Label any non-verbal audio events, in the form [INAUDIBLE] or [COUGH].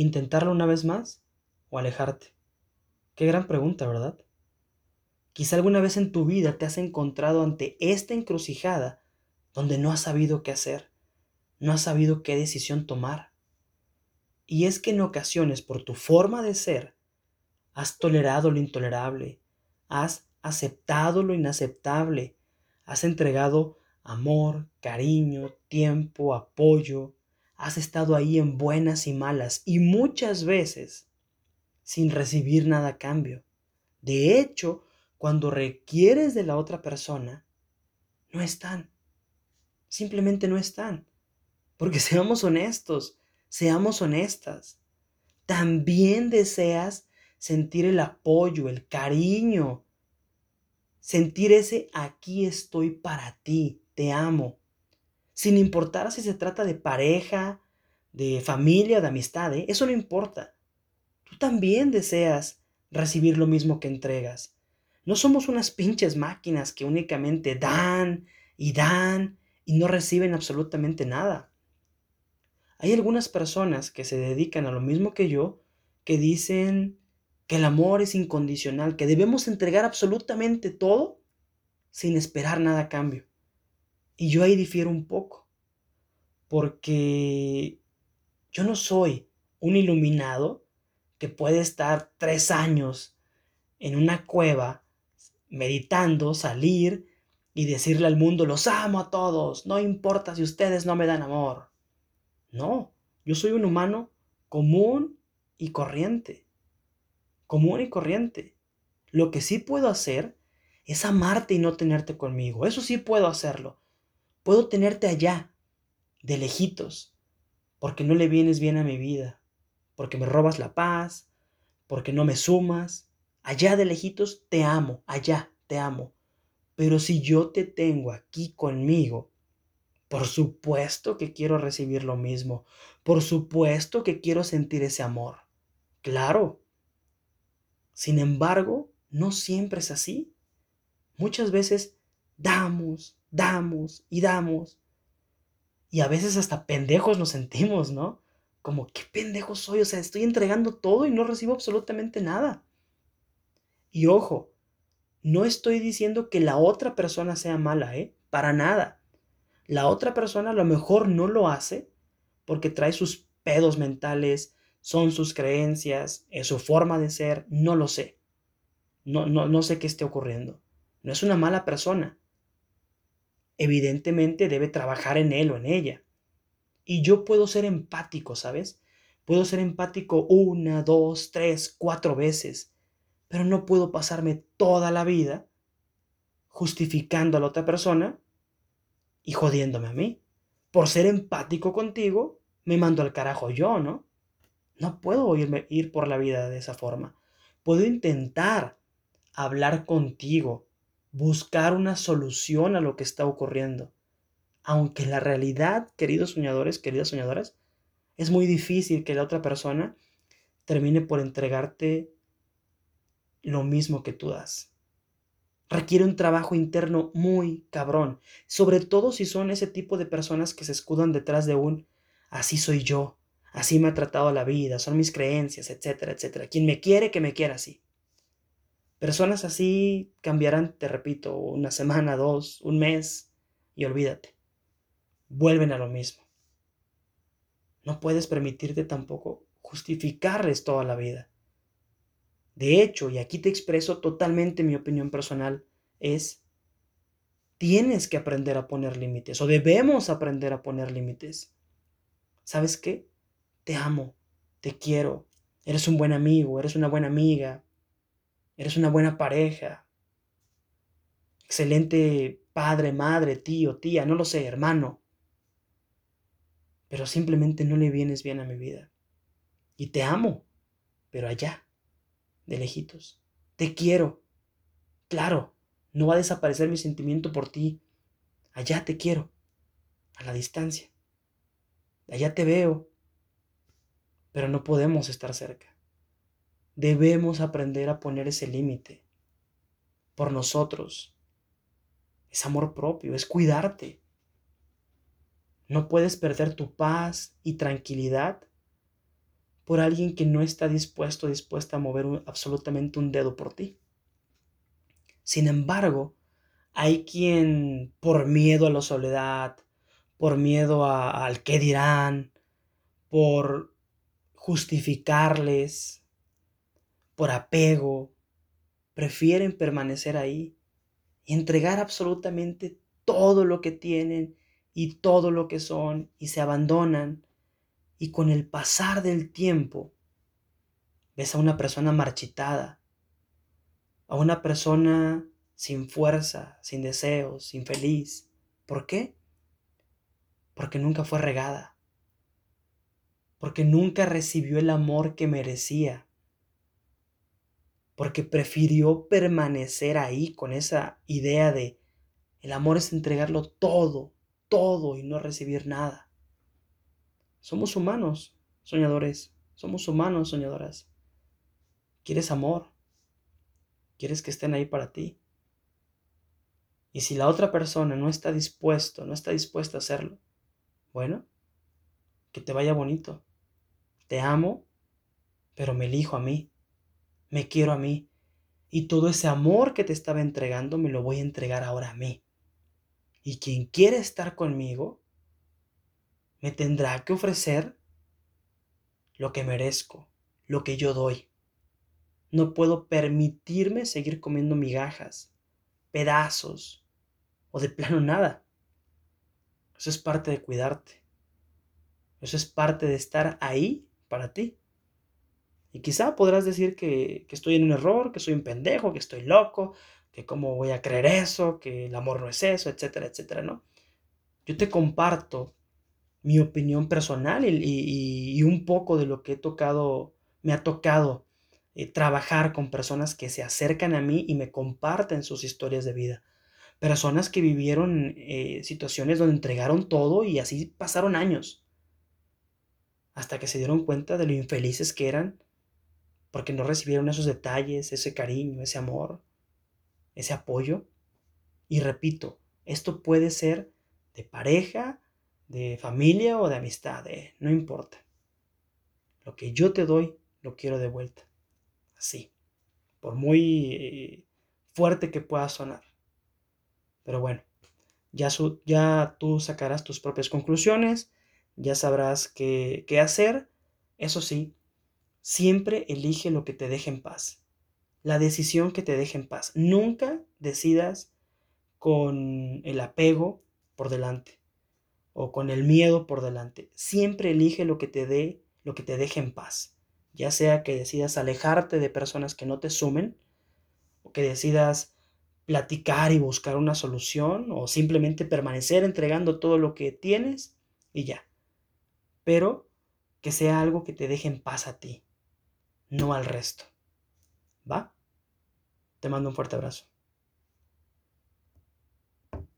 ¿Intentarlo una vez más o alejarte? Qué gran pregunta, ¿verdad? Quizá alguna vez en tu vida te has encontrado ante esta encrucijada donde no has sabido qué hacer, no has sabido qué decisión tomar. Y es que en ocasiones, por tu forma de ser, has tolerado lo intolerable, has aceptado lo inaceptable, has entregado amor, cariño, tiempo, apoyo, has estado ahí en buenas y malas y muchas veces sin recibir nada a cambio. De hecho, cuando requieres de la otra persona, no están. Simplemente no están. Porque [LAUGHS] seamos honestos, seamos honestas. También deseas sentir el apoyo, el cariño, sentir ese aquí estoy para ti, te amo, sin importar si se trata de pareja, de familia, de amistad, ¿eh? eso no importa. Tú también deseas recibir lo mismo que entregas. No somos unas pinches máquinas que únicamente dan y dan y no reciben absolutamente nada. Hay algunas personas que se dedican a lo mismo que yo que dicen que el amor es incondicional, que debemos entregar absolutamente todo sin esperar nada a cambio. Y yo ahí difiero un poco, porque yo no soy un iluminado que puede estar tres años en una cueva meditando, salir y decirle al mundo, los amo a todos, no importa si ustedes no me dan amor. No, yo soy un humano común y corriente común y corriente. Lo que sí puedo hacer es amarte y no tenerte conmigo. Eso sí puedo hacerlo. Puedo tenerte allá, de lejitos, porque no le vienes bien a mi vida, porque me robas la paz, porque no me sumas. Allá de lejitos te amo, allá te amo. Pero si yo te tengo aquí conmigo, por supuesto que quiero recibir lo mismo. Por supuesto que quiero sentir ese amor. Claro, sin embargo, no siempre es así. Muchas veces damos, damos y damos. Y a veces hasta pendejos nos sentimos, ¿no? Como, ¿qué pendejo soy? O sea, estoy entregando todo y no recibo absolutamente nada. Y ojo, no estoy diciendo que la otra persona sea mala, ¿eh? Para nada. La otra persona a lo mejor no lo hace porque trae sus pedos mentales, son sus creencias, es su forma de ser, no lo sé. No, no, no sé qué esté ocurriendo. No es una mala persona. Evidentemente debe trabajar en él o en ella. Y yo puedo ser empático, ¿sabes? Puedo ser empático una, dos, tres, cuatro veces, pero no puedo pasarme toda la vida justificando a la otra persona y jodiéndome a mí. Por ser empático contigo, me mando al carajo yo, ¿no? No puedo irme, ir por la vida de esa forma. Puedo intentar hablar contigo, buscar una solución a lo que está ocurriendo. Aunque la realidad, queridos soñadores, queridas soñadoras, es muy difícil que la otra persona termine por entregarte lo mismo que tú das. Requiere un trabajo interno muy cabrón, sobre todo si son ese tipo de personas que se escudan detrás de un así soy yo, Así me ha tratado la vida, son mis creencias, etcétera, etcétera. Quien me quiere, que me quiera así. Personas así cambiarán, te repito, una semana, dos, un mes y olvídate. Vuelven a lo mismo. No puedes permitirte tampoco justificarles toda la vida. De hecho, y aquí te expreso totalmente mi opinión personal, es, tienes que aprender a poner límites o debemos aprender a poner límites. ¿Sabes qué? te amo, te quiero, eres un buen amigo, eres una buena amiga, eres una buena pareja, excelente padre, madre, tío, tía, no lo sé, hermano. Pero simplemente no le vienes bien a mi vida. Y te amo, pero allá, de lejitos. Te quiero. Claro, no va a desaparecer mi sentimiento por ti. Allá te quiero, a la distancia. Allá te veo, pero no podemos estar cerca. Debemos aprender a poner ese límite por nosotros. Es amor propio, es cuidarte. No puedes perder tu paz y tranquilidad por alguien que no está dispuesto, dispuesta a mover absolutamente un dedo por ti. Sin embargo, hay quien por miedo a la soledad, por miedo al qué dirán, por justificarles, por apego, prefieren permanecer ahí y entregar absolutamente todo lo que tienen y todo lo que son y se abandonan y con el pasar del tiempo ves a una persona marchitada, a una persona sin fuerza, sin deseos, infeliz. ¿Por qué? Porque nunca fue regada, porque nunca recibió el amor que merecía, porque prefirió permanecer ahí con esa idea de el amor es entregarlo todo, todo y no recibir nada. Somos humanos, soñadores, somos humanos, soñadoras. ¿Quieres amor? ¿Quieres que estén ahí para ti? Y si la otra persona no está dispuesto, no está dispuesta a hacerlo, bueno, que te vaya bonito. Te amo, pero me elijo a mí. Me quiero a mí. Y todo ese amor que te estaba entregando me lo voy a entregar ahora a mí. Y quien quiere estar conmigo, me tendrá que ofrecer lo que merezco, lo que yo doy. No puedo permitirme seguir comiendo migajas, pedazos o de plano nada. Eso es parte de cuidarte. Eso es parte de estar ahí para ti. Y quizá podrás decir que, que, estoy en un error, que soy un pendejo, que estoy loco, que cómo voy a creer eso, que el amor no es eso, etcétera, etcétera, ¿no? Yo te comparto mi opinión personal y, un poco de lo que he tocado, me ha tocado eh, trabajar con personas que se acercan a mí y me comparten sus historias de vida. Personas que vivieron eh, situaciones donde entregaron todo y así pasaron años. Hasta que se dieron cuenta de lo infelices que eran porque no recibieron esos detalles, ese cariño, ese amor, ese apoyo. Y repito, esto puede ser de pareja, de familia o de amistad, eh, no importa. Lo que yo te doy, lo quiero de vuelta. Así. Por muy fuerte que pueda sonar. Pero bueno, ya, ya tú sacarás tus propias conclusiones, ya sabrás qué, qué hacer. Eso sí, siempre elige lo que te deje en paz. La decisión que te deje en paz. Nunca decidas con el apego por delante o con el miedo por delante. Siempre elige lo que te dé, lo que te deje en paz. Ya sea que decidas alejarte de personas que no te sumen, o que decidas platicar y buscar una solución, o simplemente permanecer entregando todo lo que tienes y ya. Pero que sea algo que te deje en paz a ti, no al resto. ¿Va? Te mando un fuerte abrazo.